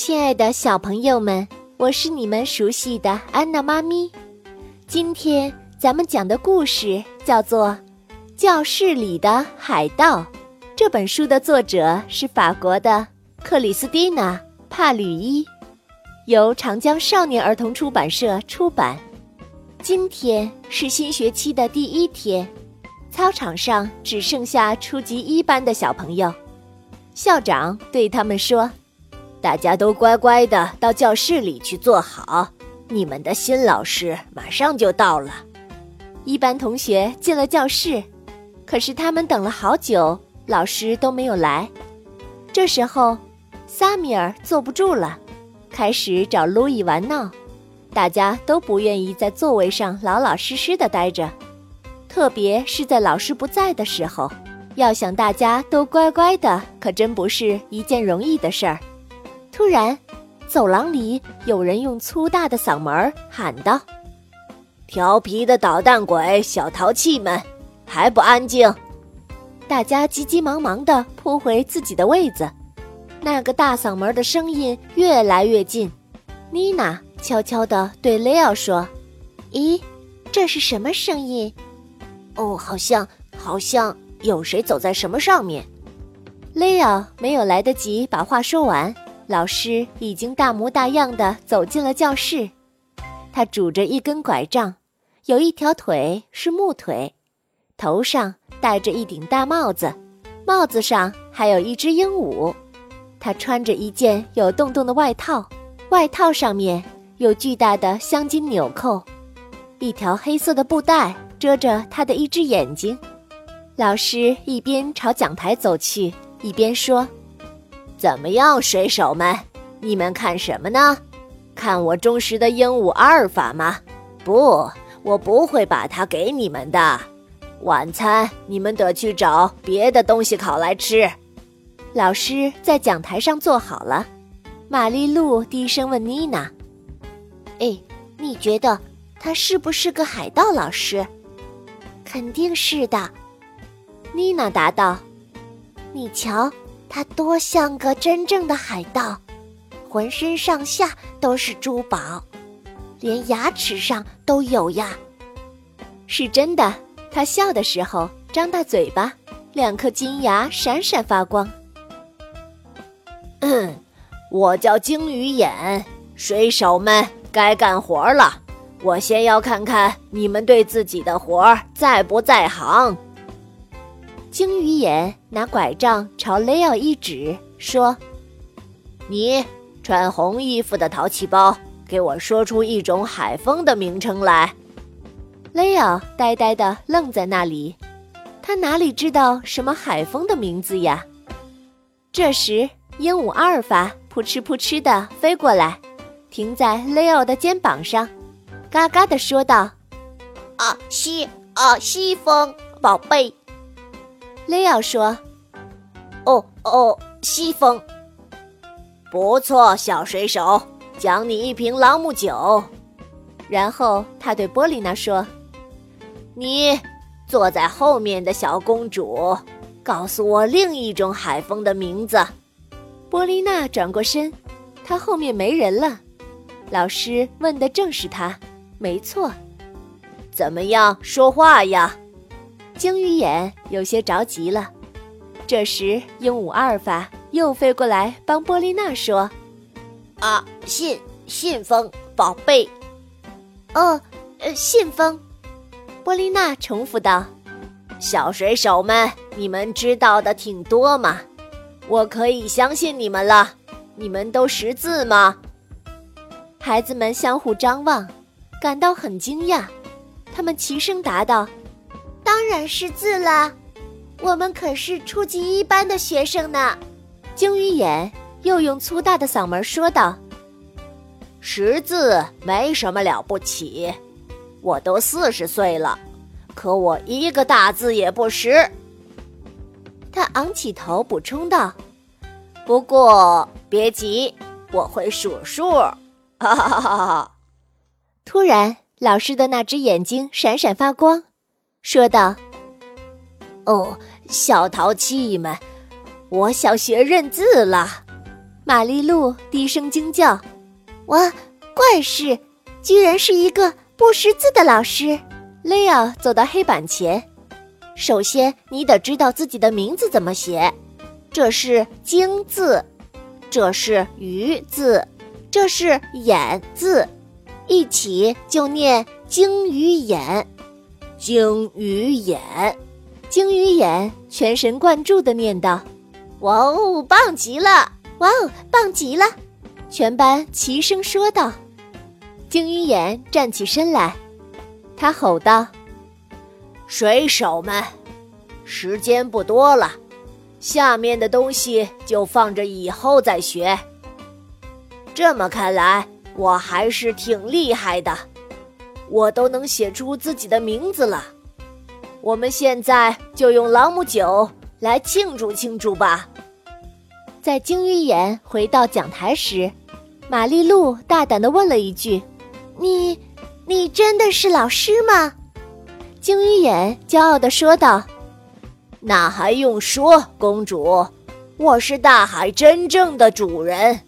亲爱的小朋友们，我是你们熟悉的安娜妈咪。今天咱们讲的故事叫做《教室里的海盗》。这本书的作者是法国的克里斯蒂娜·帕吕伊，由长江少年儿童出版社出版。今天是新学期的第一天，操场上只剩下初级一班的小朋友。校长对他们说。大家都乖乖的到教室里去坐好，你们的新老师马上就到了。一班同学进了教室，可是他们等了好久，老师都没有来。这时候，萨米尔坐不住了，开始找路易玩闹。大家都不愿意在座位上老老实实的待着，特别是在老师不在的时候，要想大家都乖乖的，可真不是一件容易的事儿。突然，走廊里有人用粗大的嗓门喊道：“调皮的捣蛋鬼，小淘气们，还不安静！”大家急急忙忙地扑回自己的位子。那个大嗓门的声音越来越近。妮娜悄悄地对雷奥说：“咦，这是什么声音？哦，好像好像有谁走在什么上面。”雷奥没有来得及把话说完。老师已经大模大样的走进了教室，他拄着一根拐杖，有一条腿是木腿，头上戴着一顶大帽子，帽子上还有一只鹦鹉。他穿着一件有洞洞的外套，外套上面有巨大的镶金纽扣，一条黑色的布带遮着他的一只眼睛。老师一边朝讲台走去，一边说。怎么样，水手们？你们看什么呢？看我忠实的鹦鹉阿尔法吗？不，我不会把它给你们的。晚餐你们得去找别的东西烤来吃。老师在讲台上坐好了。玛丽露低声问妮娜：“哎，你觉得他是不是个海盗？”老师：“肯定是的。”妮娜答道：“你瞧。”他多像个真正的海盗，浑身上下都是珠宝，连牙齿上都有呀。是真的，他笑的时候张大嘴巴，两颗金牙闪闪发光。嗯，我叫鲸鱼眼，水手们该干活了。我先要看看你们对自己的活在不在行。鲸鱼眼拿拐杖朝雷奥一指，说：“你穿红衣服的淘气包，给我说出一种海风的名称来。”雷奥呆呆地愣在那里，他哪里知道什么海风的名字呀？这时，鹦鹉阿尔法扑哧扑哧地飞过来，停在雷奥的肩膀上，嘎嘎地说道：“啊西啊西风宝贝。”雷奥说：“哦哦，西风，不错，小水手，奖你一瓶朗姆酒。”然后他对波丽娜说：“你坐在后面的小公主，告诉我另一种海风的名字。”波丽娜转过身，她后面没人了。老师问的正是她，没错。怎么样说话呀？鲸鱼眼有些着急了，这时鹦鹉阿尔法又飞过来帮波丽娜说：“啊，信信封宝贝，哦，呃，信封。”波丽娜重复道：“小水手们，你们知道的挺多嘛，我可以相信你们了。你们都识字吗？”孩子们相互张望，感到很惊讶，他们齐声答道。当然识字了，我们可是初级一班的学生呢。鲸鱼眼又用粗大的嗓门说道：“识字没什么了不起，我都四十岁了，可我一个大字也不识。”他昂起头补充道：“不过别急，我会数数。”哈哈哈哈哈！突然，老师的那只眼睛闪闪发光。说道：“哦，小淘气们，我想学认字了。”玛丽露低声惊叫：“哇，怪事！居然是一个不识字的老师！”雷亚走到黑板前，首先你得知道自己的名字怎么写，这是“京”字，这是“鱼”字，这是“眼”字，一起就念“鲸鱼眼”，“鲸鱼眼”，“鲸鱼眼”，全神贯注地念道：“哇哦，棒极了！哇哦，棒极了！”全班齐声说道。鲸鱼眼站起身来。他吼道：“水手们，时间不多了，下面的东西就放着以后再学。这么看来，我还是挺厉害的，我都能写出自己的名字了。我们现在就用朗姆酒来庆祝庆祝吧。”在鲸鱼眼回到讲台时，玛丽露大胆地问了一句：“你？”你真的是老师吗？鲸鱼眼骄傲地说道。“那还用说，公主，我是大海真正的主人。”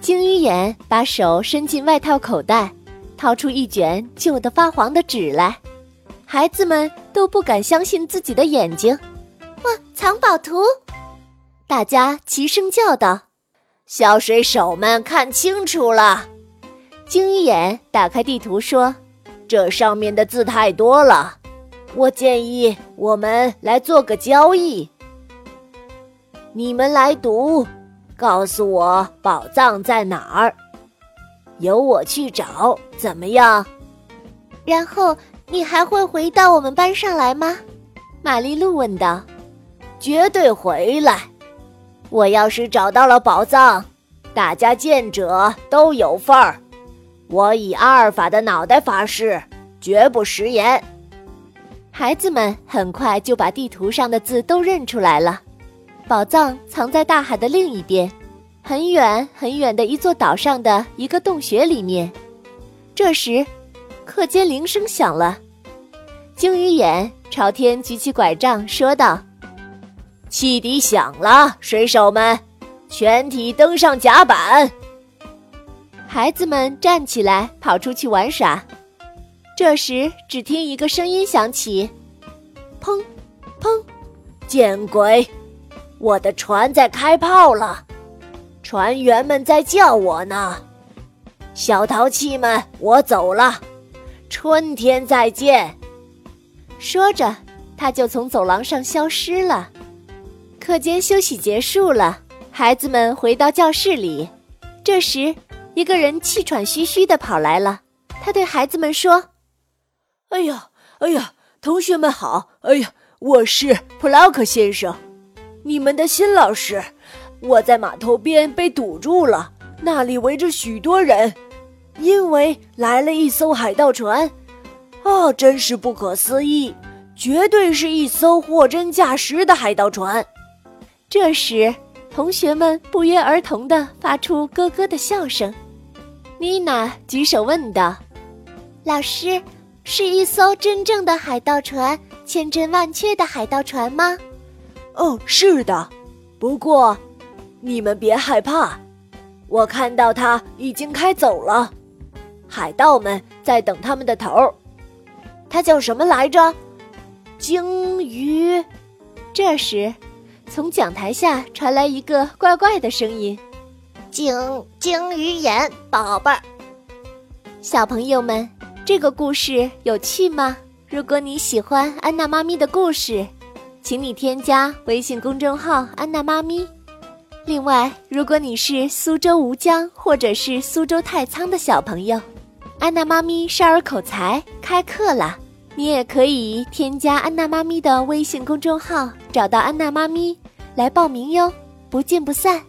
鲸鱼眼把手伸进外套口袋，掏出一卷旧的发黄的纸来。孩子们都不敢相信自己的眼睛。“哇，藏宝图！”大家齐声叫道。“小水手们，看清楚了！”鲸鱼眼打开地图说：“这上面的字太多了，我建议我们来做个交易。你们来读，告诉我宝藏在哪儿，由我去找，怎么样？然后你还会回到我们班上来吗？”玛丽露问道。“绝对回来。我要是找到了宝藏，大家见者都有份儿。”我以阿尔法的脑袋发誓，绝不食言。孩子们很快就把地图上的字都认出来了。宝藏藏在大海的另一边，很远很远的一座岛上的一个洞穴里面。这时，课间铃声响了。鲸鱼眼朝天举起拐杖说道：“汽笛响了，水手们，全体登上甲板。”孩子们站起来，跑出去玩耍。这时，只听一个声音响起：“砰，砰！见鬼！我的船在开炮了，船员们在叫我呢。小淘气们，我走了，春天再见。”说着，他就从走廊上消失了。课间休息结束了，孩子们回到教室里。这时，一个人气喘吁吁的跑来了，他对孩子们说：“哎呀，哎呀，同学们好！哎呀，我是普拉克先生，你们的新老师。我在码头边被堵住了，那里围着许多人，因为来了一艘海盗船。哦，真是不可思议，绝对是一艘货真价实的海盗船。”这时。同学们不约而同地发出咯咯的笑声。妮娜举手问道：“老师，是一艘真正的海盗船，千真万确的海盗船吗？”“哦，是的。不过，你们别害怕，我看到它已经开走了。海盗们在等他们的头儿。他叫什么来着？鲸鱼。”这时。从讲台下传来一个怪怪的声音：“鲸鲸鱼眼宝贝儿，小朋友们，这个故事有趣吗？如果你喜欢安娜妈咪的故事，请你添加微信公众号‘安娜妈咪’。另外，如果你是苏州吴江或者是苏州太仓的小朋友，安娜妈咪少儿口才开课了。”你也可以添加安娜妈咪的微信公众号，找到安娜妈咪来报名哟，不见不散。